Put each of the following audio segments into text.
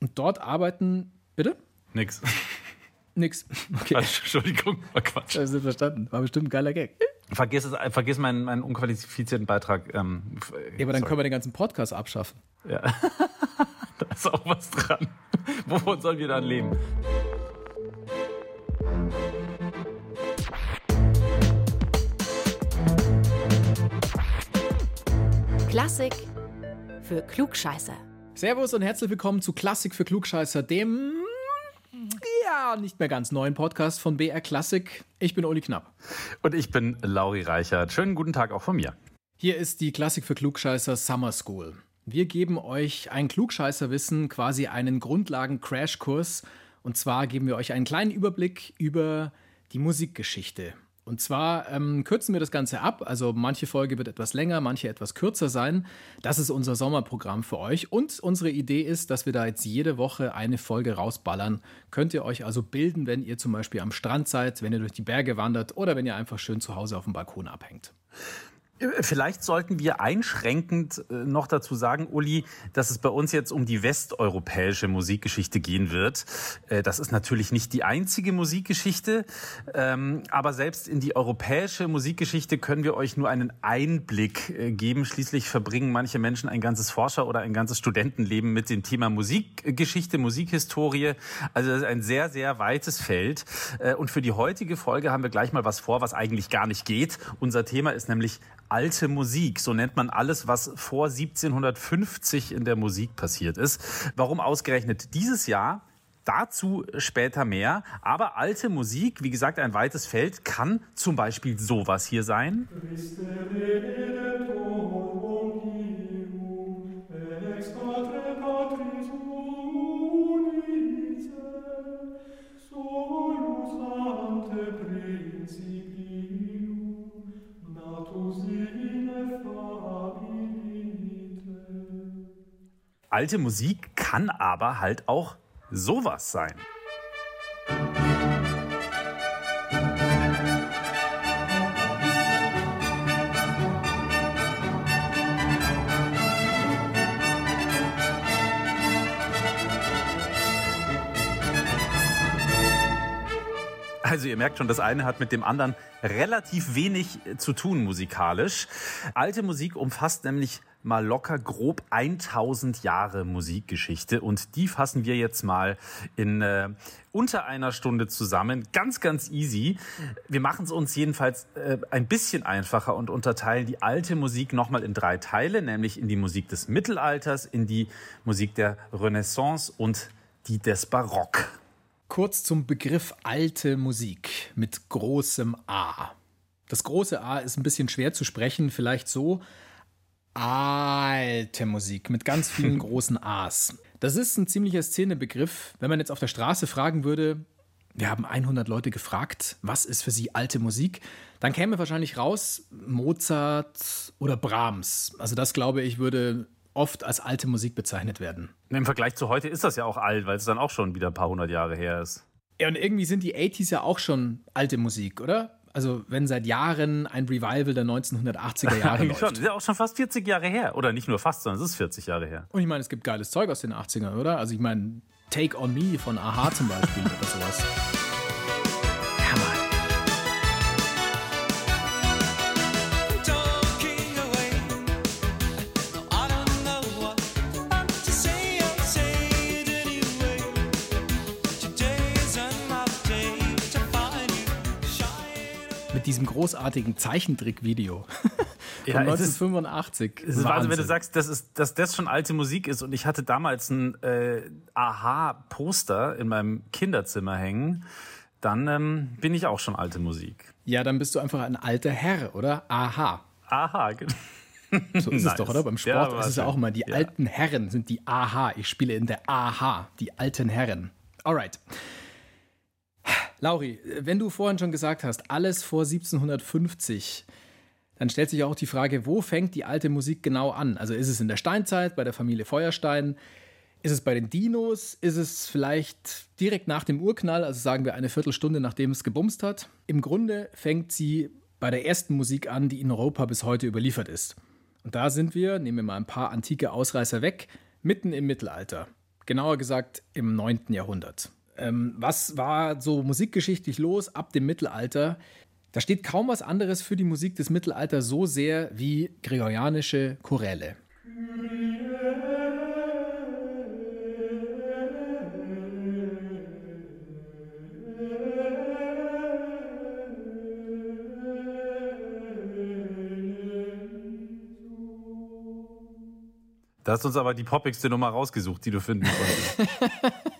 Und dort arbeiten, bitte? Nix. Nix. Okay. Entschuldigung, war Quatsch. Das ist verstanden. War bestimmt ein geiler Gag. Vergiss, es, vergiss meinen, meinen unqualifizierten Beitrag. Ähm, ja, aber dann sorry. können wir den ganzen Podcast abschaffen. Ja. da ist auch was dran. Wovon sollen wir dann leben? Klassik für Klugscheißer. Servus und herzlich willkommen zu Klassik für Klugscheißer, dem ja nicht mehr ganz neuen Podcast von BR Klassik. Ich bin Uli Knapp. Und ich bin Lauri Reichert. Schönen guten Tag auch von mir. Hier ist die Klassik für Klugscheißer Summer School. Wir geben euch ein Klugscheißerwissen, quasi einen Grundlagen-Crashkurs. Und zwar geben wir euch einen kleinen Überblick über die Musikgeschichte. Und zwar ähm, kürzen wir das Ganze ab. Also manche Folge wird etwas länger, manche etwas kürzer sein. Das ist unser Sommerprogramm für euch. Und unsere Idee ist, dass wir da jetzt jede Woche eine Folge rausballern. Könnt ihr euch also bilden, wenn ihr zum Beispiel am Strand seid, wenn ihr durch die Berge wandert oder wenn ihr einfach schön zu Hause auf dem Balkon abhängt. Vielleicht sollten wir einschränkend äh, noch dazu sagen, Uli, dass es bei uns jetzt um die westeuropäische Musikgeschichte gehen wird. Äh, das ist natürlich nicht die einzige Musikgeschichte, ähm, aber selbst in die europäische Musikgeschichte können wir euch nur einen Einblick äh, geben. Schließlich verbringen manche Menschen ein ganzes Forscher- oder ein ganzes Studentenleben mit dem Thema Musikgeschichte, Musikhistorie. Also das ist ein sehr, sehr weites Feld. Und für die heutige Folge haben wir gleich mal was vor, was eigentlich gar nicht geht. Unser Thema ist nämlich alte Musik. So nennt man alles, was vor 1750 in der Musik passiert ist. Warum ausgerechnet dieses Jahr? Dazu später mehr. Aber alte Musik, wie gesagt, ein weites Feld, kann zum Beispiel sowas hier sein. Alte Musik kann aber halt auch sowas sein. Merkt schon, das eine hat mit dem anderen relativ wenig zu tun musikalisch. Alte Musik umfasst nämlich mal locker grob 1000 Jahre Musikgeschichte und die fassen wir jetzt mal in äh, unter einer Stunde zusammen. Ganz, ganz easy. Wir machen es uns jedenfalls äh, ein bisschen einfacher und unterteilen die alte Musik nochmal in drei Teile, nämlich in die Musik des Mittelalters, in die Musik der Renaissance und die des Barock. Kurz zum Begriff alte Musik mit großem A. Das große A ist ein bisschen schwer zu sprechen, vielleicht so alte Musik mit ganz vielen großen A's. Das ist ein ziemlicher Szenebegriff. Wenn man jetzt auf der Straße fragen würde, wir haben 100 Leute gefragt, was ist für sie alte Musik, dann käme wahrscheinlich raus Mozart oder Brahms. Also das glaube ich würde oft als alte Musik bezeichnet werden. Im Vergleich zu heute ist das ja auch alt, weil es dann auch schon wieder ein paar hundert Jahre her ist. Ja, und irgendwie sind die 80s ja auch schon alte Musik, oder? also wenn seit Jahren ein Revival der 1980er Jahre läuft. Schon, ist ja auch schon fast 40 Jahre her. Oder nicht nur fast, sondern es ist 40 Jahre her. Und ich meine, es gibt geiles Zeug aus den 80ern, oder? Also ich meine, Take On Me von Aha zum Beispiel oder sowas. Mit diesem großartigen Zeichentrick-Video. Ja, 1985. Es ist also, wenn du sagst, dass, ist, dass das schon alte Musik ist und ich hatte damals ein äh, Aha-Poster in meinem Kinderzimmer hängen, dann ähm, bin ich auch schon alte Musik. Ja, dann bist du einfach ein alter Herr, oder? Aha. Aha, genau. So ist nice. es doch, oder? Beim Sport ja, ist es ja auch mal, die ja. alten Herren sind die Aha. Ich spiele in der Aha, die alten Herren. Alright. Lauri, wenn du vorhin schon gesagt hast, alles vor 1750, dann stellt sich auch die Frage, wo fängt die alte Musik genau an? Also ist es in der Steinzeit, bei der Familie Feuerstein? Ist es bei den Dinos? Ist es vielleicht direkt nach dem Urknall, also sagen wir eine Viertelstunde nachdem es gebumst hat? Im Grunde fängt sie bei der ersten Musik an, die in Europa bis heute überliefert ist. Und da sind wir, nehmen wir mal ein paar antike Ausreißer weg, mitten im Mittelalter genauer gesagt im 9. Jahrhundert. Ähm, was war so musikgeschichtlich los ab dem Mittelalter? Da steht kaum was anderes für die Musik des Mittelalters so sehr wie gregorianische Choräle. Da hast du uns aber die poppigste Nummer rausgesucht, die du finden konntest.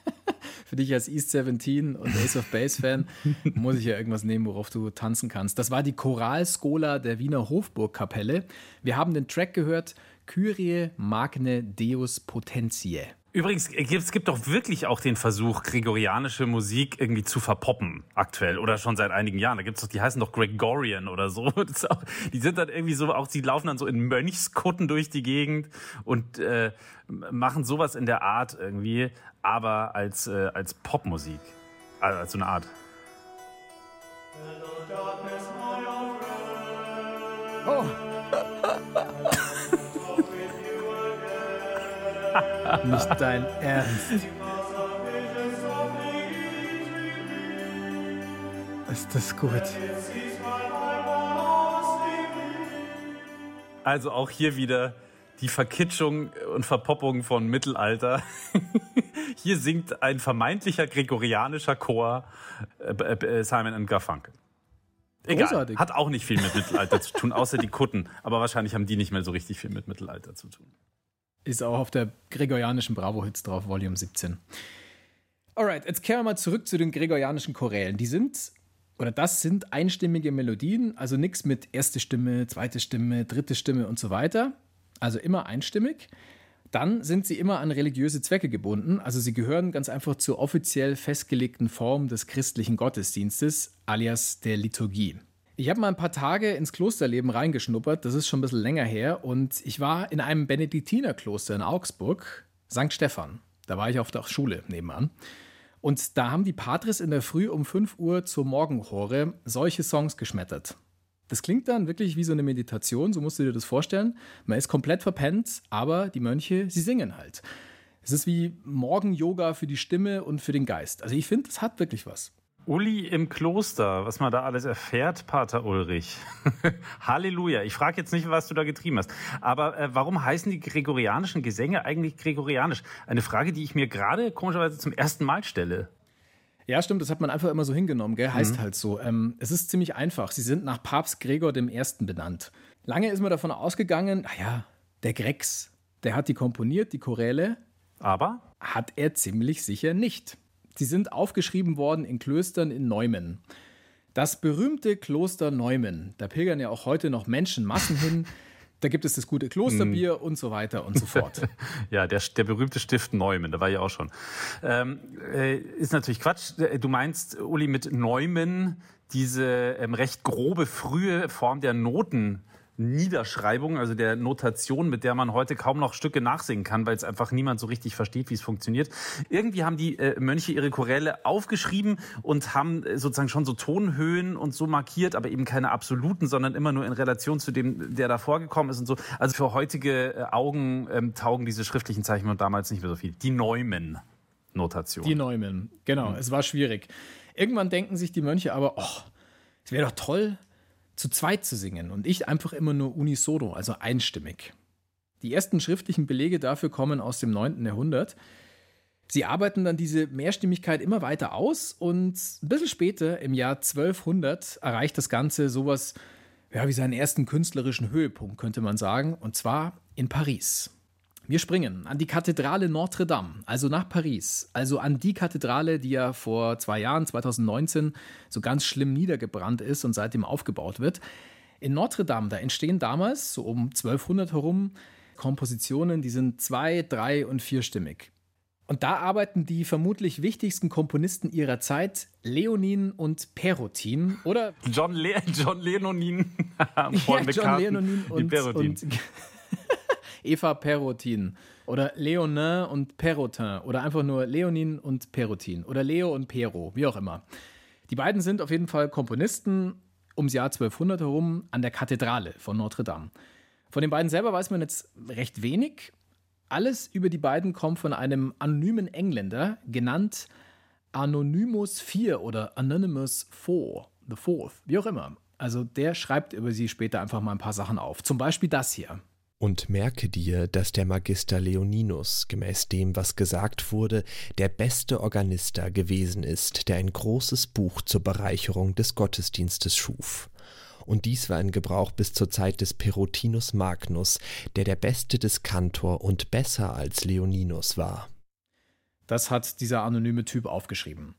Für dich als East 17 und Ace of Base Fan muss ich ja irgendwas nehmen, worauf du tanzen kannst. Das war die Choralskola der Wiener Hofburgkapelle. Wir haben den Track gehört, Kyrie Magne Deus Potentiae. Übrigens, es gibt doch wirklich auch den Versuch, gregorianische Musik irgendwie zu verpoppen, aktuell oder schon seit einigen Jahren. Da gibt's doch, die heißen doch Gregorian oder so. Auch, die sind dann irgendwie so, auch die laufen dann so in Mönchskutten durch die Gegend und äh, machen sowas in der Art irgendwie, aber als, äh, als Popmusik. Also als so eine Art. Oh. Nicht dein Ernst. Ist das gut? Also auch hier wieder die Verkitschung und Verpoppung von Mittelalter. hier singt ein vermeintlicher gregorianischer Chor äh, äh, Simon Garfunkel. Egal, Großartig. hat auch nicht viel mit Mittelalter zu tun, außer die Kutten. Aber wahrscheinlich haben die nicht mehr so richtig viel mit Mittelalter zu tun. Ist auch auf der gregorianischen Bravo-Hits drauf, Volume 17. Alright, jetzt kehren wir mal zurück zu den gregorianischen Chorälen. Die sind, oder das sind einstimmige Melodien, also nichts mit erste Stimme, zweite Stimme, dritte Stimme und so weiter. Also immer einstimmig. Dann sind sie immer an religiöse Zwecke gebunden, also sie gehören ganz einfach zur offiziell festgelegten Form des christlichen Gottesdienstes, alias der Liturgie. Ich habe mal ein paar Tage ins Klosterleben reingeschnuppert, das ist schon ein bisschen länger her, und ich war in einem Benediktinerkloster in Augsburg, St. Stephan. Da war ich auf der Schule nebenan. Und da haben die Patres in der Früh um 5 Uhr zur Morgenchore solche Songs geschmettert. Das klingt dann wirklich wie so eine Meditation, so musst du dir das vorstellen. Man ist komplett verpennt, aber die Mönche, sie singen halt. Es ist wie Morgen-Yoga für die Stimme und für den Geist. Also ich finde, es hat wirklich was. Uli im Kloster, was man da alles erfährt, Pater Ulrich. Halleluja. Ich frage jetzt nicht, was du da getrieben hast. Aber äh, warum heißen die gregorianischen Gesänge eigentlich gregorianisch? Eine Frage, die ich mir gerade komischerweise zum ersten Mal stelle. Ja, stimmt, das hat man einfach immer so hingenommen, gell? Heißt mhm. halt so. Ähm, es ist ziemlich einfach. Sie sind nach Papst Gregor I. benannt. Lange ist man davon ausgegangen, naja, der Grex, der hat die komponiert, die Choräle. Aber? Hat er ziemlich sicher nicht. Sie sind aufgeschrieben worden in Klöstern in Neumen. Das berühmte Kloster Neumen, da pilgern ja auch heute noch Menschenmassen hin. Da gibt es das gute Klosterbier mm. und so weiter und so fort. ja, der, der berühmte Stift Neumen, da war ich auch schon. Ähm, äh, ist natürlich Quatsch. Du meinst, Uli, mit Neumen diese ähm, recht grobe, frühe Form der Noten Niederschreibung, also der Notation, mit der man heute kaum noch Stücke nachsingen kann, weil es einfach niemand so richtig versteht, wie es funktioniert. Irgendwie haben die äh, Mönche ihre Choräle aufgeschrieben und haben äh, sozusagen schon so Tonhöhen und so markiert, aber eben keine absoluten, sondern immer nur in Relation zu dem, der da vorgekommen ist und so. Also für heutige äh, Augen ähm, taugen diese schriftlichen Zeichen damals nicht mehr so viel. Die Neumann-Notation. Die Neumann, genau. Mhm. Es war schwierig. Irgendwann denken sich die Mönche aber, oh, es wäre doch toll, zu zweit zu singen und ich einfach immer nur unisono, also einstimmig. Die ersten schriftlichen Belege dafür kommen aus dem 9. Jahrhundert. Sie arbeiten dann diese Mehrstimmigkeit immer weiter aus und ein bisschen später, im Jahr 1200, erreicht das Ganze sowas ja, wie seinen ersten künstlerischen Höhepunkt, könnte man sagen, und zwar in Paris. Wir springen an die Kathedrale Notre Dame, also nach Paris, also an die Kathedrale, die ja vor zwei Jahren, 2019, so ganz schlimm niedergebrannt ist und seitdem aufgebaut wird. In Notre Dame, da entstehen damals, so um 1200 herum, Kompositionen, die sind zwei-, drei- und vierstimmig. Und da arbeiten die vermutlich wichtigsten Komponisten ihrer Zeit, Leonin und Perotin, oder? John, Le John Lenonin. ja, John Lenonin und, und Eva Perotin oder Leonin und Perotin oder einfach nur Leonin und Perotin oder Leo und Pero, wie auch immer. Die beiden sind auf jeden Fall Komponisten ums Jahr 1200 herum an der Kathedrale von Notre Dame. Von den beiden selber weiß man jetzt recht wenig, Alles über die beiden kommt von einem anonymen Engländer, genannt Anonymous 4 oder Anonymous 4, The Fourth, wie auch immer. Also der schreibt über sie später einfach mal ein paar Sachen auf. Zum Beispiel das hier. Und merke dir, dass der Magister Leoninus, gemäß dem, was gesagt wurde, der beste Organister gewesen ist, der ein großes Buch zur Bereicherung des Gottesdienstes schuf. Und dies war in Gebrauch bis zur Zeit des Perotinus Magnus, der der beste des Kantor und besser als Leoninus war. Das hat dieser anonyme Typ aufgeschrieben.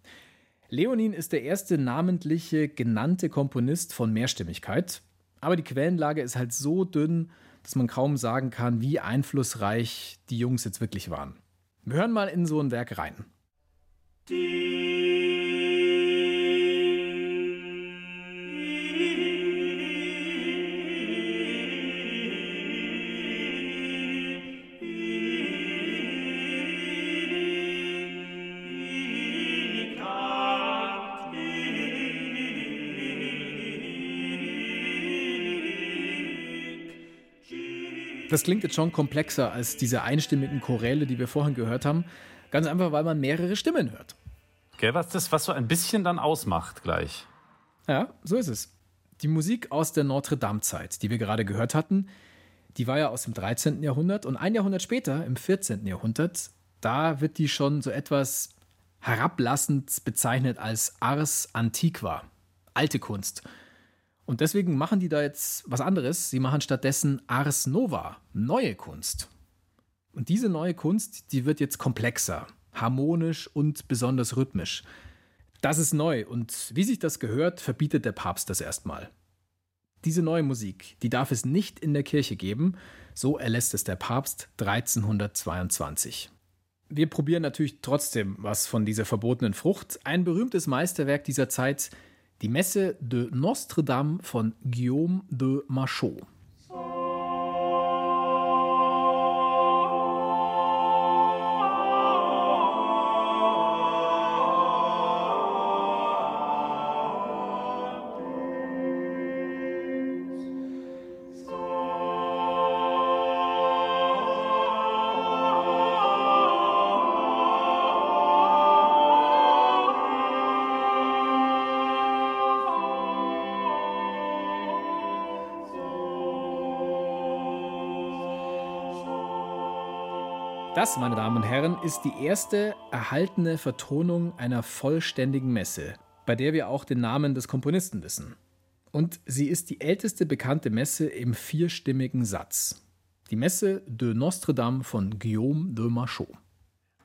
Leonin ist der erste namentliche genannte Komponist von Mehrstimmigkeit, aber die Quellenlage ist halt so dünn, dass man kaum sagen kann, wie einflussreich die Jungs jetzt wirklich waren. Wir hören mal in so ein Werk rein. Die Das klingt jetzt schon komplexer als diese einstimmigen Choräle, die wir vorhin gehört haben. Ganz einfach, weil man mehrere Stimmen hört. Gell, was das, was so ein bisschen dann ausmacht gleich. Ja, so ist es. Die Musik aus der Notre-Dame-Zeit, die wir gerade gehört hatten, die war ja aus dem 13. Jahrhundert und ein Jahrhundert später, im 14. Jahrhundert, da wird die schon so etwas herablassend bezeichnet als Ars Antiqua, alte Kunst. Und deswegen machen die da jetzt was anderes. Sie machen stattdessen Ars Nova, neue Kunst. Und diese neue Kunst, die wird jetzt komplexer, harmonisch und besonders rhythmisch. Das ist neu und wie sich das gehört, verbietet der Papst das erstmal. Diese neue Musik, die darf es nicht in der Kirche geben, so erlässt es der Papst 1322. Wir probieren natürlich trotzdem was von dieser verbotenen Frucht. Ein berühmtes Meisterwerk dieser Zeit die Messe de Notre-Dame von Guillaume de Machaut. Das, meine Damen und Herren, ist die erste erhaltene Vertonung einer vollständigen Messe, bei der wir auch den Namen des Komponisten wissen. Und sie ist die älteste bekannte Messe im vierstimmigen Satz. Die Messe de Notre Dame von Guillaume de Machaut.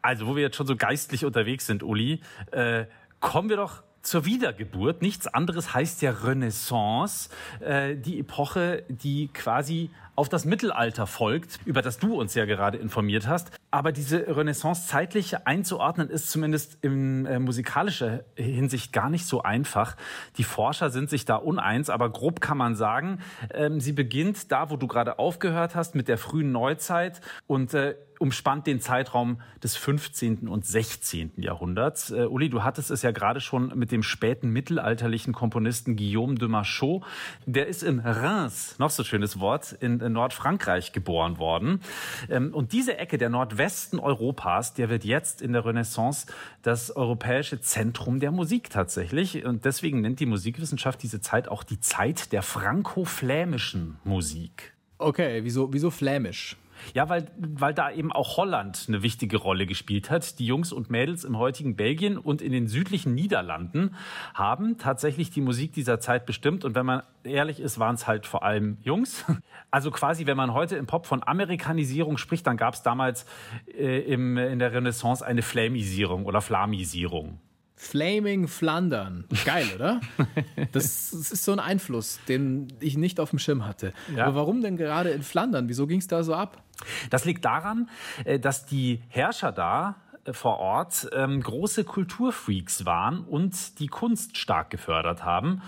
Also, wo wir jetzt schon so geistlich unterwegs sind, Uli, äh, kommen wir doch zur Wiedergeburt. Nichts anderes heißt ja Renaissance, äh, die Epoche, die quasi auf das Mittelalter folgt, über das du uns ja gerade informiert hast. Aber diese Renaissance zeitlich einzuordnen, ist zumindest in äh, musikalischer Hinsicht gar nicht so einfach. Die Forscher sind sich da uneins, aber grob kann man sagen, ähm, sie beginnt da, wo du gerade aufgehört hast, mit der frühen Neuzeit und äh, umspannt den Zeitraum des 15. und 16. Jahrhunderts. Äh, Uli, du hattest es ja gerade schon mit dem späten mittelalterlichen Komponisten Guillaume de Machaut. Der ist in Reims, noch so schönes Wort, in Nordfrankreich geboren worden. Ähm, und diese Ecke, der Nordwesten Europas, der wird jetzt in der Renaissance das europäische Zentrum der Musik tatsächlich. Und deswegen nennt die Musikwissenschaft diese Zeit auch die Zeit der franco-flämischen Musik. Okay, wieso, wieso flämisch? Ja, weil, weil da eben auch Holland eine wichtige Rolle gespielt hat. Die Jungs und Mädels im heutigen Belgien und in den südlichen Niederlanden haben tatsächlich die Musik dieser Zeit bestimmt. Und wenn man ehrlich ist, waren es halt vor allem Jungs. Also quasi, wenn man heute im Pop von Amerikanisierung spricht, dann gab es damals äh, im, in der Renaissance eine Flamisierung oder Flamisierung. Flaming Flandern. Geil, oder? Das, ist so ein Einfluss, den ich nicht auf dem Schirm hatte. Ja. Aber warum denn gerade in Flandern? Wieso ging es da so ab? Das liegt daran, äh, dass die Herrscher da vor Ort ähm, große Kulturfreaks waren und die Kunst stark gefördert haben.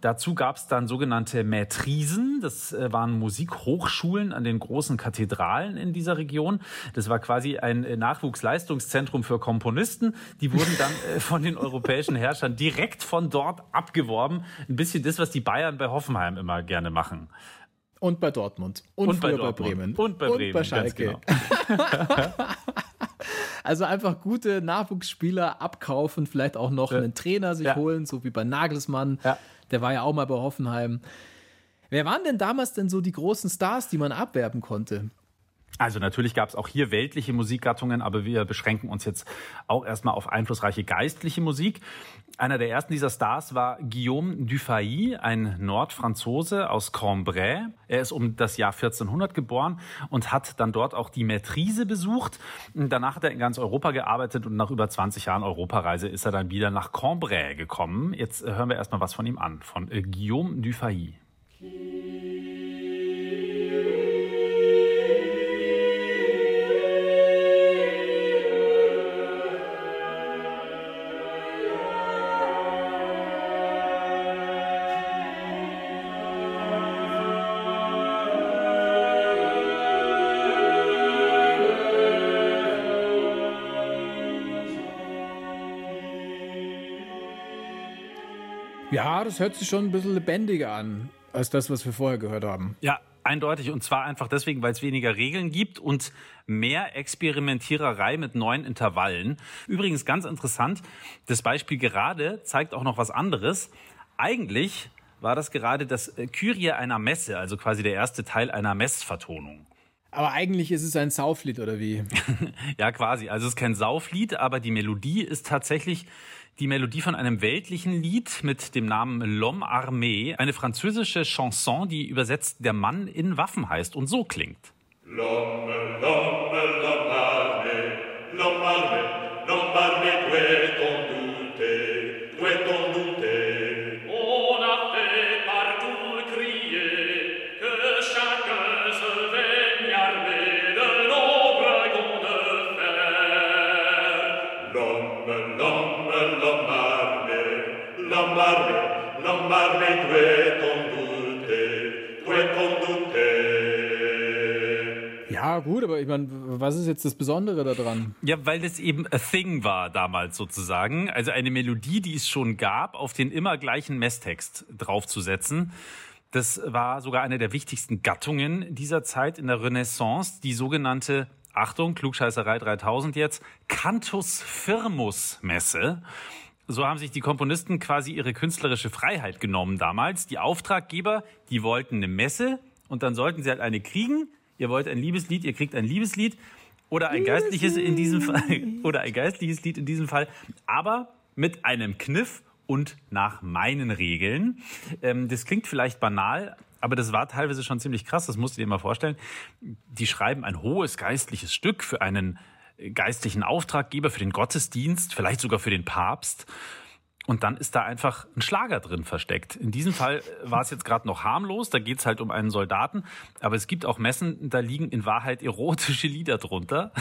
Dazu gab es dann sogenannte Maîtrisen, das äh, waren Musikhochschulen an den großen Kathedralen in dieser Region. Das war quasi ein äh, Nachwuchsleistungszentrum für Komponisten. Die wurden dann äh, von den europäischen Herrschern direkt von dort abgeworben. Ein bisschen das, was die Bayern bei Hoffenheim immer gerne machen. Und bei Dortmund. Und, und bei, bei, Bremen. Und bei Bremen. Und bei Schalke. Genau. also einfach gute Nachwuchsspieler abkaufen, vielleicht auch noch ja. einen Trainer sich ja. holen, so wie bei Nagelsmann. Ja. Der war ja auch mal bei Hoffenheim. Wer waren denn damals denn so die großen Stars, die man abwerben konnte? Also natürlich gab es auch hier weltliche Musikgattungen, aber wir beschränken uns jetzt auch erstmal auf einflussreiche geistliche Musik. Einer der ersten dieser Stars war Guillaume Dufay, ein Nordfranzose aus Cambrai. Er ist um das Jahr 1400 geboren und hat dann dort auch die Maîtrise besucht. Danach hat er in ganz Europa gearbeitet und nach über 20 Jahren Europareise ist er dann wieder nach Cambrai gekommen. Jetzt hören wir erstmal was von ihm an, von Guillaume Dufay. Ja, das hört sich schon ein bisschen lebendiger an als das, was wir vorher gehört haben. Ja, eindeutig. Und zwar einfach deswegen, weil es weniger Regeln gibt und mehr Experimentiererei mit neuen Intervallen. Übrigens ganz interessant, das Beispiel gerade zeigt auch noch was anderes. Eigentlich war das gerade das Kyrie einer Messe, also quasi der erste Teil einer Messvertonung. Aber eigentlich ist es ein Sauflied, oder wie? ja, quasi. Also es ist kein Sauflied, aber die Melodie ist tatsächlich die Melodie von einem weltlichen Lied mit dem Namen L'Homme Armé, eine französische Chanson, die übersetzt Der Mann in Waffen heißt und so klingt. L'homme, l'homme, was ist jetzt das Besondere daran? Ja, weil es eben a thing war damals sozusagen. Also eine Melodie, die es schon gab, auf den immer gleichen Messtext draufzusetzen. Das war sogar eine der wichtigsten Gattungen dieser Zeit in der Renaissance, die sogenannte Achtung, Klugscheißerei 3000 jetzt, Cantus Firmus Messe. So haben sich die Komponisten quasi ihre künstlerische Freiheit genommen damals. Die Auftraggeber, die wollten eine Messe und dann sollten sie halt eine kriegen. Ihr wollt ein Liebeslied, ihr kriegt ein Liebeslied oder ein geistliches in diesem Fall oder ein geistliches Lied in diesem Fall, aber mit einem Kniff und nach meinen Regeln. Ähm, das klingt vielleicht banal, aber das war teilweise schon ziemlich krass, das musst du dir mal vorstellen. Die schreiben ein hohes geistliches Stück für einen geistlichen Auftraggeber, für den Gottesdienst, vielleicht sogar für den Papst. Und dann ist da einfach ein Schlager drin versteckt. In diesem Fall war es jetzt gerade noch harmlos, da geht es halt um einen Soldaten. Aber es gibt auch Messen, da liegen in Wahrheit erotische Lieder drunter.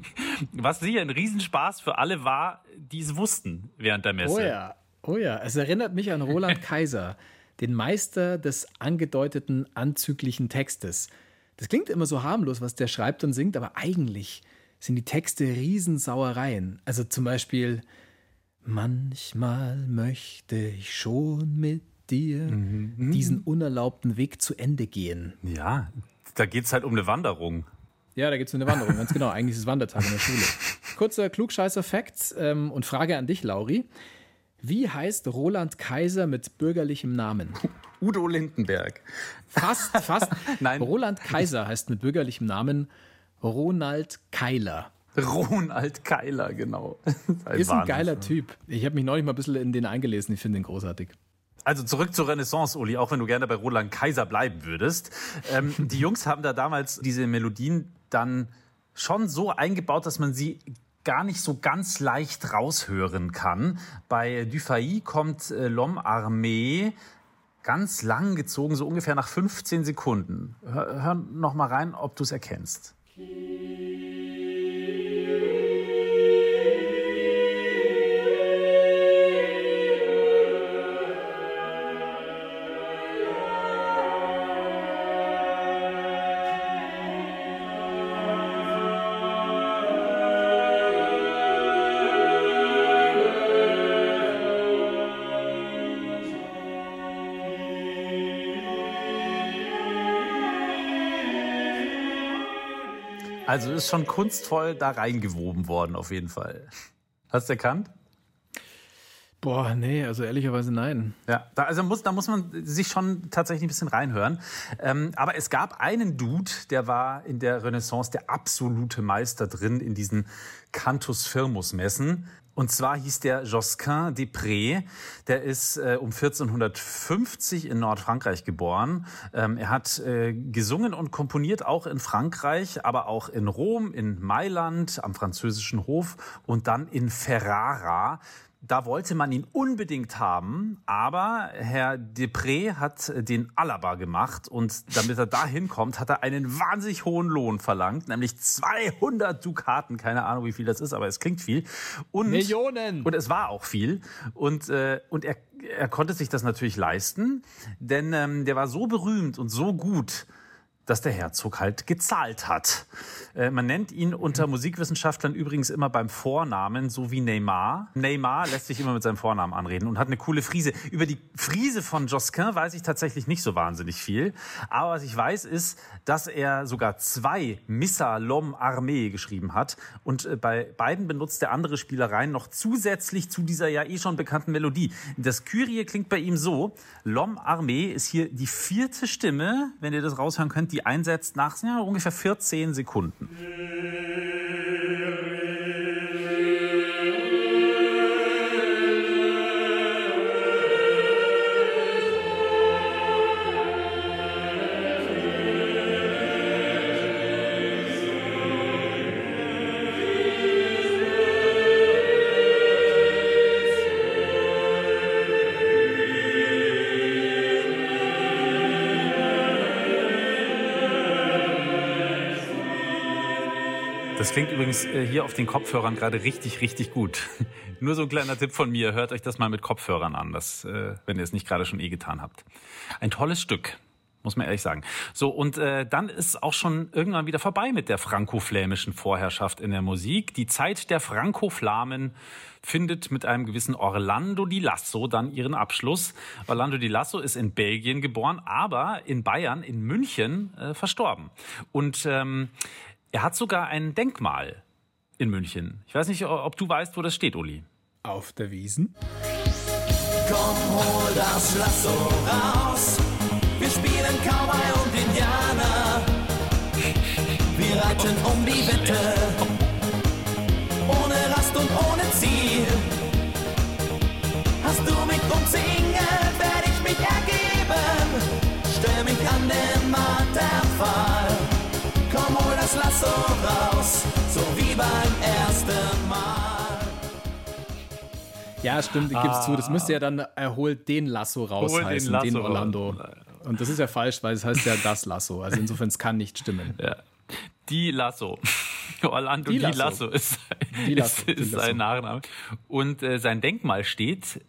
Was sicher ein Riesenspaß für alle war, die es wussten während der Messe. Oh ja, oh ja. Es erinnert mich an Roland Kaiser, den Meister des angedeuteten anzüglichen Textes. Das klingt immer so harmlos, was der schreibt und singt, aber eigentlich sind die Texte Riesensauereien. Also zum Beispiel, manchmal möchte ich schon mit dir mhm. diesen unerlaubten Weg zu Ende gehen. Ja, da geht es halt um eine Wanderung. Ja, da geht es um eine Wanderung, ganz genau. Eigentlich ist es Wandertag in der Schule. Kurzer Klugscheißer-Fact ähm, und Frage an dich, Lauri. Wie heißt Roland Kaiser mit bürgerlichem Namen? Udo Lindenberg. Fast, fast. Nein. Roland Kaiser heißt mit bürgerlichem Namen Ronald Keiler. Ronald Keiler, genau. Ein ist ein geiler Typ. Ich habe mich neulich mal ein bisschen in den eingelesen. Ich finde ihn großartig. Also zurück zur Renaissance, Uli, auch wenn du gerne bei Roland Kaiser bleiben würdest. Ähm, die Jungs haben da damals diese Melodien dann schon so eingebaut, dass man sie gar nicht so ganz leicht raushören kann. Bei Dufay kommt äh, L'Homme Armé ganz lang gezogen, so ungefähr nach 15 Sekunden. Hör, hör noch mal rein, ob du es erkennst. Also ist schon kunstvoll da reingewoben worden, auf jeden Fall. Hast du erkannt? Boah, nee, also ehrlicherweise nein. Ja, da, also muss, da muss man sich schon tatsächlich ein bisschen reinhören. Ähm, aber es gab einen Dude, der war in der Renaissance der absolute Meister drin in diesen Cantus Firmus Messen. Und zwar hieß der Josquin Després. Der ist äh, um 1450 in Nordfrankreich geboren. Ähm, er hat äh, gesungen und komponiert auch in Frankreich, aber auch in Rom, in Mailand, am französischen Hof und dann in Ferrara. Da wollte man ihn unbedingt haben, aber Herr Depré hat den Alaba gemacht und damit er da hinkommt, hat er einen wahnsinnig hohen Lohn verlangt, nämlich 200 Dukaten. Keine Ahnung, wie viel das ist, aber es klingt viel. Und, Millionen! Und es war auch viel. Und, äh, und er, er konnte sich das natürlich leisten, denn ähm, der war so berühmt und so gut, dass der Herzog halt gezahlt hat. Äh, man nennt ihn unter. Musikwissenschaftlern übrigens immer beim Vornamen, so wie Neymar. Neymar lässt sich immer mit seinem Vornamen anreden und hat eine coole Frise. Über die Frise von Josquin weiß ich tatsächlich nicht so wahnsinnig viel. Aber was ich weiß, ist, dass er sogar zwei Missa l'Homme Armee geschrieben hat. Und äh, bei beiden benutzt er andere Spielereien noch zusätzlich zu dieser ja eh schon bekannten Melodie. Das Kyrie klingt bei ihm so. L'Homme Armee ist hier die vierte Stimme, wenn ihr das raushören könnt, die einsetzt nach ja, ungefähr 14 Sekunden. Klingt übrigens äh, hier auf den Kopfhörern gerade richtig, richtig gut. Nur so ein kleiner Tipp von mir, hört euch das mal mit Kopfhörern an, das, äh, wenn ihr es nicht gerade schon eh getan habt. Ein tolles Stück, muss man ehrlich sagen. So, und äh, dann ist auch schon irgendwann wieder vorbei mit der franco-flämischen Vorherrschaft in der Musik. Die Zeit der Franco-Flamen findet mit einem gewissen Orlando di Lasso dann ihren Abschluss. Orlando di Lasso ist in Belgien geboren, aber in Bayern, in München äh, verstorben. Und ähm, er hat sogar ein Denkmal in München. Ich weiß nicht, ob du weißt, wo das steht, Uli. Auf der Wiesen. Komm, hol das Lasso raus. Wir spielen Cowboy und Indianer. Wir reiten um die Wette. Ohne Rast und ohne Ziel. Hast du mich umzingelt, Ja, stimmt, ich gebe es ah. zu. Das müsste ja dann erholt den Lasso raus Hol heißen, den, Lasso den Orlando. Und das ist ja falsch, weil es heißt ja das Lasso. Also insofern, es kann nicht stimmen. Ja. Die Lasso. Orlando die Lasso, die Lasso ist, die Lasso, ist, ist sein Nachname. Und äh, sein Denkmal steht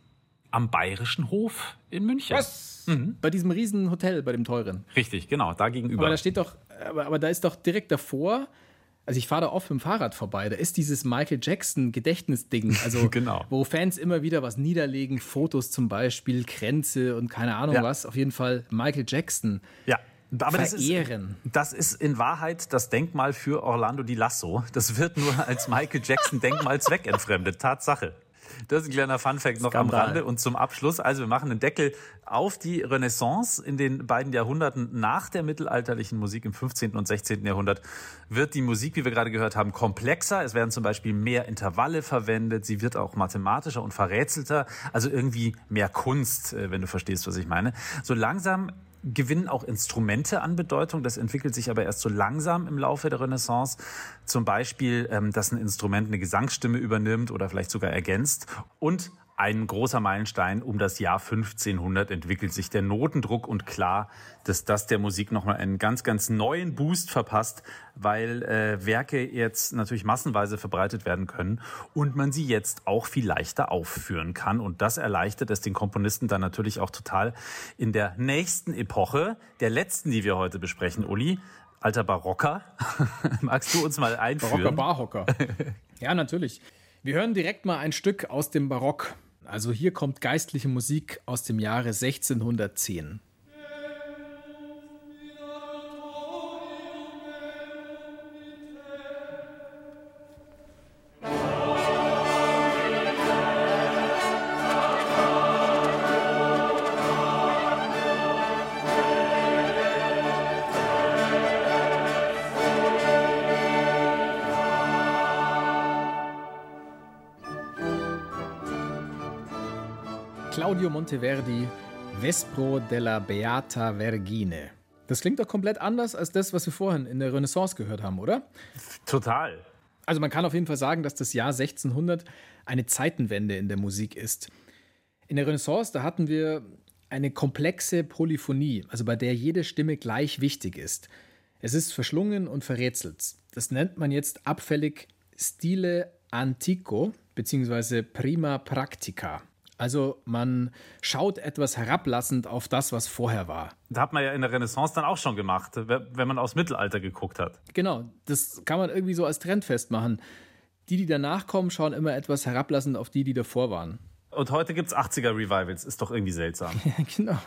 am Bayerischen Hof in München. Was? Mhm. Bei diesem riesen Hotel, bei dem teuren. Richtig, genau, da gegenüber. Aber da steht doch, aber, aber da ist doch direkt davor, also ich fahre da oft mit dem Fahrrad vorbei, da ist dieses Michael Jackson Gedächtnisding, also genau. wo Fans immer wieder was niederlegen, Fotos zum Beispiel, Kränze und keine Ahnung ja. was, auf jeden Fall Michael Jackson. Ja. Aber verehren. Das ist, das ist in Wahrheit das Denkmal für Orlando Di Lasso. Das wird nur als Michael Jackson Denkmal zweckentfremdet. Tatsache. Das ist ein kleiner Funfact noch Skandal. am Rande. Und zum Abschluss, also wir machen einen Deckel auf die Renaissance in den beiden Jahrhunderten nach der mittelalterlichen Musik im 15. und 16. Jahrhundert wird die Musik, wie wir gerade gehört haben, komplexer. Es werden zum Beispiel mehr Intervalle verwendet. Sie wird auch mathematischer und verrätselter. Also irgendwie mehr Kunst, äh, wenn du verstehst, was ich meine. So langsam gewinnen auch Instrumente an Bedeutung. Das entwickelt sich aber erst so langsam im Laufe der Renaissance. Zum Beispiel, ähm, dass ein Instrument eine Gesangsstimme übernimmt oder vielleicht sogar ergänzt. Und ein großer Meilenstein um das Jahr 1500 entwickelt sich der Notendruck und klar, dass das der Musik nochmal einen ganz, ganz neuen Boost verpasst, weil äh, Werke jetzt natürlich massenweise verbreitet werden können und man sie jetzt auch viel leichter aufführen kann. Und das erleichtert es den Komponisten dann natürlich auch total in der nächsten Epoche, der letzten, die wir heute besprechen, Uli. Alter Barocker, magst du uns mal einführen? Barocker Barhocker. ja, natürlich. Wir hören direkt mal ein Stück aus dem Barock. Also hier kommt geistliche Musik aus dem Jahre 1610. Claudio Monteverdi, Vespro della Beata Vergine. Das klingt doch komplett anders als das, was wir vorhin in der Renaissance gehört haben, oder? Total. Also man kann auf jeden Fall sagen, dass das Jahr 1600 eine Zeitenwende in der Musik ist. In der Renaissance, da hatten wir eine komplexe Polyphonie, also bei der jede Stimme gleich wichtig ist. Es ist verschlungen und verrätselt. Das nennt man jetzt abfällig Stile Antico bzw. Prima Practica. Also man schaut etwas herablassend auf das, was vorher war. Das hat man ja in der Renaissance dann auch schon gemacht, wenn man aufs Mittelalter geguckt hat. Genau, das kann man irgendwie so als Trend festmachen. Die, die danach kommen, schauen immer etwas herablassend auf die, die davor waren. Und heute gibt es 80er Revivals, ist doch irgendwie seltsam. genau.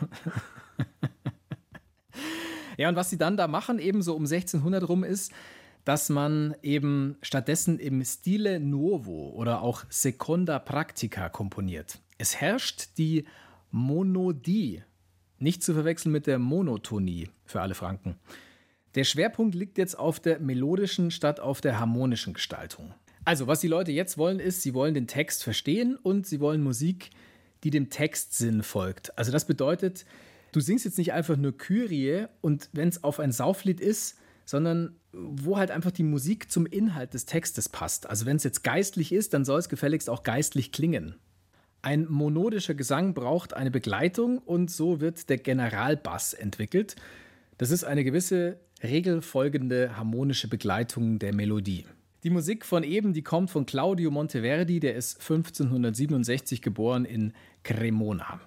ja, und was sie dann da machen, eben so um 1600 rum, ist, dass man eben stattdessen im Stile Nuovo oder auch Seconda Practica komponiert. Es herrscht die Monodie, nicht zu verwechseln mit der Monotonie für alle Franken. Der Schwerpunkt liegt jetzt auf der melodischen statt auf der harmonischen Gestaltung. Also, was die Leute jetzt wollen, ist, sie wollen den Text verstehen und sie wollen Musik, die dem Textsinn folgt. Also, das bedeutet, du singst jetzt nicht einfach nur Kyrie und wenn es auf ein Sauflied ist, sondern wo halt einfach die Musik zum Inhalt des Textes passt. Also, wenn es jetzt geistlich ist, dann soll es gefälligst auch geistlich klingen. Ein monodischer Gesang braucht eine Begleitung und so wird der Generalbass entwickelt. Das ist eine gewisse regelfolgende harmonische Begleitung der Melodie. Die Musik von eben, die kommt von Claudio Monteverdi, der ist 1567 geboren in Cremona.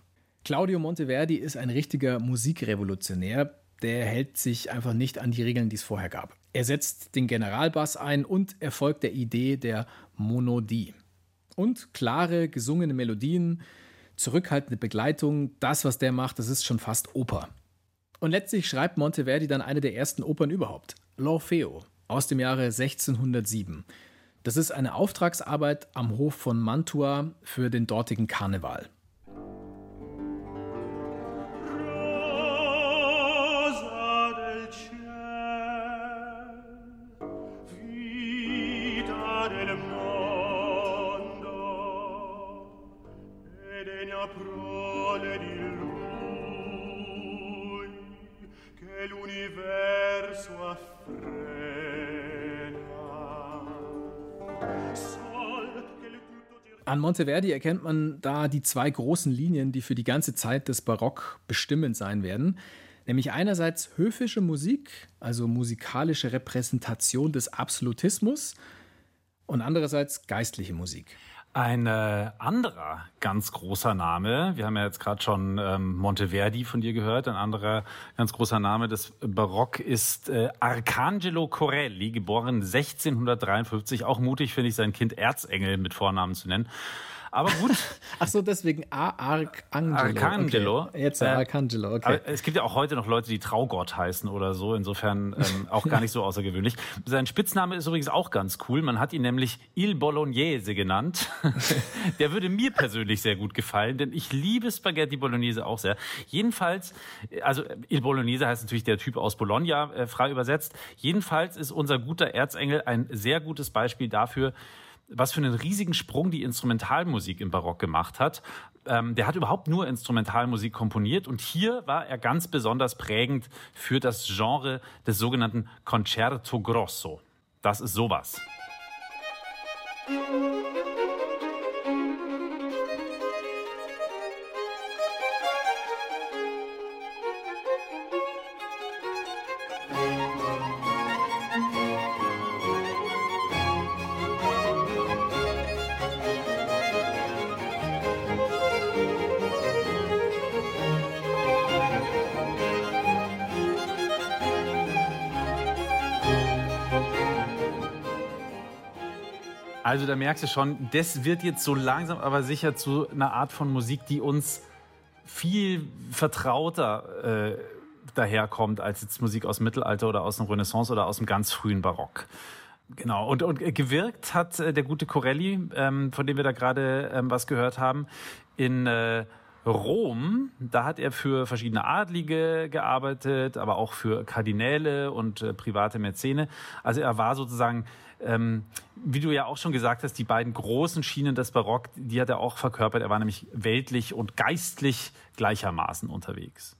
Claudio Monteverdi ist ein richtiger Musikrevolutionär, der hält sich einfach nicht an die Regeln, die es vorher gab. Er setzt den Generalbass ein und erfolgt der Idee der Monodie. Und klare, gesungene Melodien, zurückhaltende Begleitung, das, was der macht, das ist schon fast Oper. Und letztlich schreibt Monteverdi dann eine der ersten Opern überhaupt, L'Orfeo, aus dem Jahre 1607. Das ist eine Auftragsarbeit am Hof von Mantua für den dortigen Karneval. An Monteverdi erkennt man da die zwei großen Linien, die für die ganze Zeit des Barock bestimmend sein werden. Nämlich einerseits höfische Musik, also musikalische Repräsentation des Absolutismus, und andererseits geistliche Musik. Ein äh, anderer ganz großer Name, wir haben ja jetzt gerade schon ähm, Monteverdi von dir gehört, ein anderer ganz großer Name des Barock ist äh, Arcangelo Corelli, geboren 1653. Auch mutig finde ich, sein Kind Erzengel mit Vornamen zu nennen. Aber gut. Ach so, deswegen A Arcangelo. Arcangelo. Okay. Jetzt äh, Arcangelo, okay. Es gibt ja auch heute noch Leute, die Traugott heißen oder so. Insofern ähm, auch gar nicht so außergewöhnlich. Sein Spitzname ist übrigens auch ganz cool. Man hat ihn nämlich Il Bolognese genannt. Der würde mir persönlich sehr gut gefallen, denn ich liebe Spaghetti Bolognese auch sehr. Jedenfalls, also Il Bolognese heißt natürlich der Typ aus Bologna, äh, frei übersetzt. Jedenfalls ist unser guter Erzengel ein sehr gutes Beispiel dafür, was für einen riesigen Sprung die Instrumentalmusik im Barock gemacht hat. Ähm, der hat überhaupt nur Instrumentalmusik komponiert und hier war er ganz besonders prägend für das Genre des sogenannten Concerto Grosso. Das ist sowas. Musik Also da merkst du schon, das wird jetzt so langsam aber sicher zu einer Art von Musik, die uns viel vertrauter äh, daherkommt als jetzt Musik aus dem Mittelalter oder aus dem Renaissance oder aus dem ganz frühen Barock. Genau, und, und gewirkt hat äh, der gute Corelli, ähm, von dem wir da gerade ähm, was gehört haben, in äh, Rom. Da hat er für verschiedene Adlige gearbeitet, aber auch für Kardinäle und äh, private Mäzene. Also er war sozusagen ähm, wie du ja auch schon gesagt hast, die beiden großen Schienen des Barock, die hat er auch verkörpert. Er war nämlich weltlich und geistlich gleichermaßen unterwegs.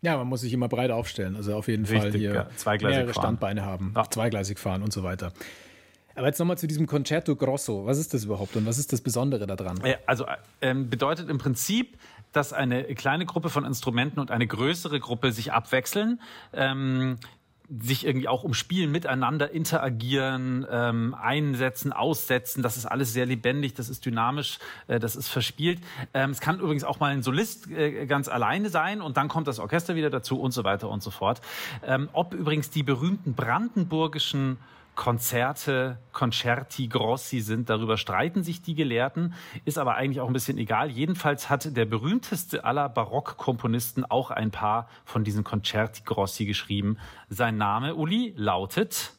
Ja, man muss sich immer breit aufstellen. Also auf jeden Richtig, Fall hier ja, mehrere fahren. Standbeine haben, auch zweigleisig fahren und so weiter. Aber jetzt nochmal zu diesem Concerto Grosso. Was ist das überhaupt und was ist das Besondere daran? Also ähm, bedeutet im Prinzip, dass eine kleine Gruppe von Instrumenten und eine größere Gruppe sich abwechseln. Ähm, sich irgendwie auch um Spielen miteinander interagieren, ähm, einsetzen, aussetzen. Das ist alles sehr lebendig, das ist dynamisch, äh, das ist verspielt. Ähm, es kann übrigens auch mal ein Solist äh, ganz alleine sein und dann kommt das Orchester wieder dazu und so weiter und so fort. Ähm, ob übrigens die berühmten brandenburgischen Konzerte, Concerti Grossi sind. Darüber streiten sich die Gelehrten, ist aber eigentlich auch ein bisschen egal. Jedenfalls hat der berühmteste aller Barockkomponisten auch ein paar von diesen Concerti Grossi geschrieben. Sein Name, Uli, lautet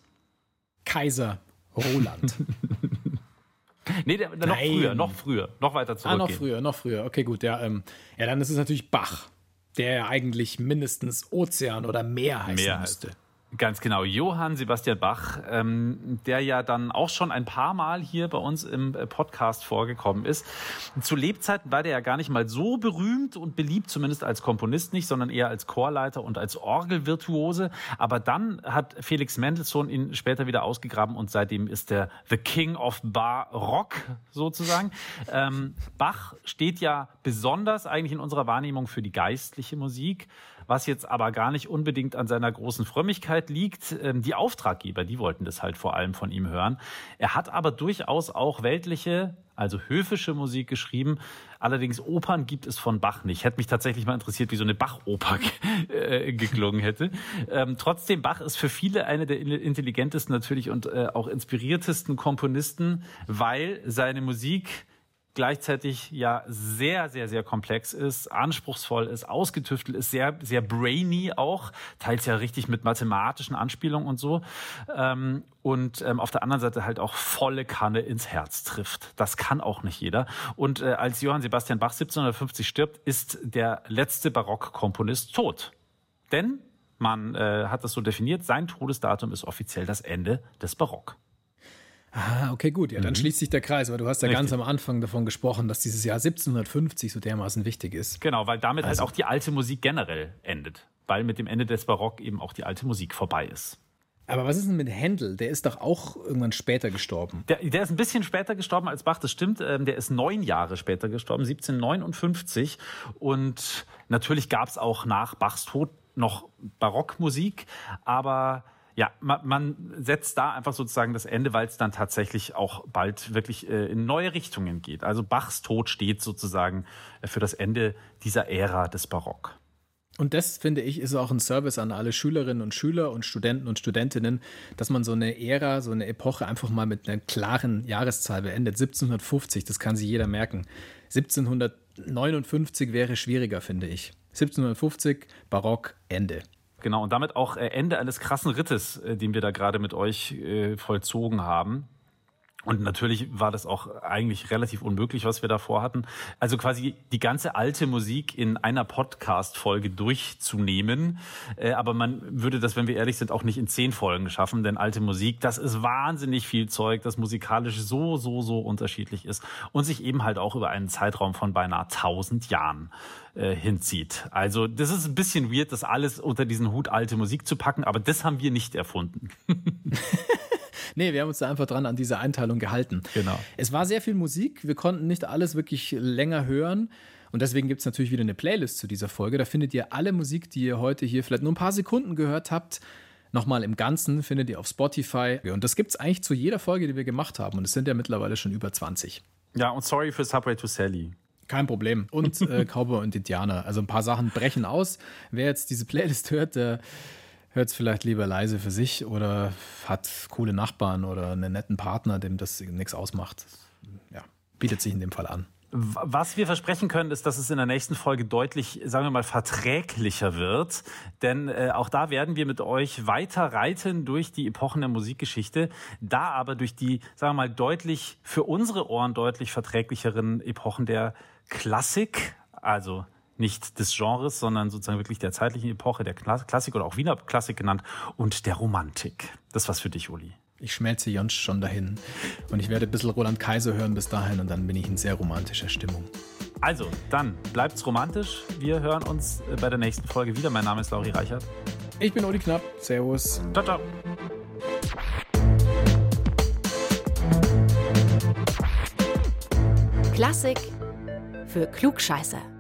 Kaiser Roland. nee, der, der noch früher, noch früher, noch weiter zurück. Ah, noch früher, noch früher. Okay, gut. Ja, ähm, ja, dann ist es natürlich Bach, der ja eigentlich mindestens Ozean oder Meer heißen Meer müsste. Heißt. Ganz genau. Johann Sebastian Bach, ähm, der ja dann auch schon ein paar Mal hier bei uns im äh, Podcast vorgekommen ist. Zu Lebzeiten war der ja gar nicht mal so berühmt und beliebt, zumindest als Komponist nicht, sondern eher als Chorleiter und als Orgelvirtuose. Aber dann hat Felix Mendelssohn ihn später wieder ausgegraben und seitdem ist der The King of Barock sozusagen. Ähm, Bach steht ja besonders eigentlich in unserer Wahrnehmung für die geistliche Musik was jetzt aber gar nicht unbedingt an seiner großen Frömmigkeit liegt. Ähm, die Auftraggeber, die wollten das halt vor allem von ihm hören. Er hat aber durchaus auch weltliche, also höfische Musik geschrieben. Allerdings Opern gibt es von Bach nicht. Hätte mich tatsächlich mal interessiert, wie so eine Bach-Oper äh, geklungen hätte. Ähm, trotzdem, Bach ist für viele einer der intelligentesten natürlich und äh, auch inspiriertesten Komponisten, weil seine Musik gleichzeitig ja sehr, sehr, sehr komplex ist, anspruchsvoll ist, ausgetüftelt ist, sehr, sehr brainy auch, teils ja richtig mit mathematischen Anspielungen und so. Ähm, und ähm, auf der anderen Seite halt auch volle Kanne ins Herz trifft. Das kann auch nicht jeder. Und äh, als Johann Sebastian Bach 1750 stirbt, ist der letzte Barockkomponist tot. Denn man äh, hat das so definiert, sein Todesdatum ist offiziell das Ende des Barock. Ah, okay, gut. Ja, dann mhm. schließt sich der Kreis. Aber du hast ja Richtig. ganz am Anfang davon gesprochen, dass dieses Jahr 1750 so dermaßen wichtig ist. Genau, weil damit halt also. halt auch die alte Musik generell endet. Weil mit dem Ende des Barock eben auch die alte Musik vorbei ist. Aber was ist denn mit Händel? Der ist doch auch irgendwann später gestorben. Der, der ist ein bisschen später gestorben als Bach, das stimmt. Ähm, der ist neun Jahre später gestorben, 1759. Und natürlich gab es auch nach Bachs Tod noch Barockmusik, aber ja, man, man setzt da einfach sozusagen das Ende, weil es dann tatsächlich auch bald wirklich äh, in neue Richtungen geht. Also Bachs Tod steht sozusagen äh, für das Ende dieser Ära des Barock. Und das, finde ich, ist auch ein Service an alle Schülerinnen und Schüler und Studenten und Studentinnen, dass man so eine Ära, so eine Epoche einfach mal mit einer klaren Jahreszahl beendet. 1750, das kann sich jeder merken. 1759 wäre schwieriger, finde ich. 1750, Barock, Ende. Genau, und damit auch äh, Ende eines krassen Rittes, äh, den wir da gerade mit euch äh, vollzogen haben. Und natürlich war das auch eigentlich relativ unmöglich, was wir davor hatten. Also quasi die ganze alte Musik in einer Podcast-Folge durchzunehmen. Äh, aber man würde das, wenn wir ehrlich sind, auch nicht in zehn Folgen schaffen, denn alte Musik, das ist wahnsinnig viel Zeug, das musikalisch so, so, so unterschiedlich ist und sich eben halt auch über einen Zeitraum von beinahe tausend Jahren äh, hinzieht. Also das ist ein bisschen weird, das alles unter diesen Hut alte Musik zu packen, aber das haben wir nicht erfunden. Nee, wir haben uns da einfach dran an diese Einteilung gehalten. Genau. Es war sehr viel Musik. Wir konnten nicht alles wirklich länger hören. Und deswegen gibt es natürlich wieder eine Playlist zu dieser Folge. Da findet ihr alle Musik, die ihr heute hier vielleicht nur ein paar Sekunden gehört habt. Nochmal im Ganzen findet ihr auf Spotify. Und das gibt es eigentlich zu jeder Folge, die wir gemacht haben. Und es sind ja mittlerweile schon über 20. Ja, und sorry für Subway to Sally. Kein Problem. Und äh, Cowboy und Indianer. Also ein paar Sachen brechen aus. Wer jetzt diese Playlist hört, der hört es vielleicht lieber leise für sich oder hat coole Nachbarn oder einen netten Partner, dem das nichts ausmacht. Ja, bietet sich in dem Fall an. Was wir versprechen können, ist, dass es in der nächsten Folge deutlich, sagen wir mal, verträglicher wird. Denn äh, auch da werden wir mit euch weiter reiten durch die Epochen der Musikgeschichte. Da aber durch die, sagen wir mal, deutlich, für unsere Ohren deutlich verträglicheren Epochen der Klassik, also nicht des Genres, sondern sozusagen wirklich der zeitlichen Epoche, der Klassik oder auch Wiener Klassik genannt und der Romantik. Das war's für dich, Uli. Ich schmelze Jonsch schon dahin. Und ich werde ein bisschen Roland Kaiser hören bis dahin und dann bin ich in sehr romantischer Stimmung. Also, dann bleibt's romantisch. Wir hören uns äh, bei der nächsten Folge wieder. Mein Name ist Lauri Reichert. Ich bin Uli Knapp. Servus. Ciao, ciao. Klassik für Klugscheißer.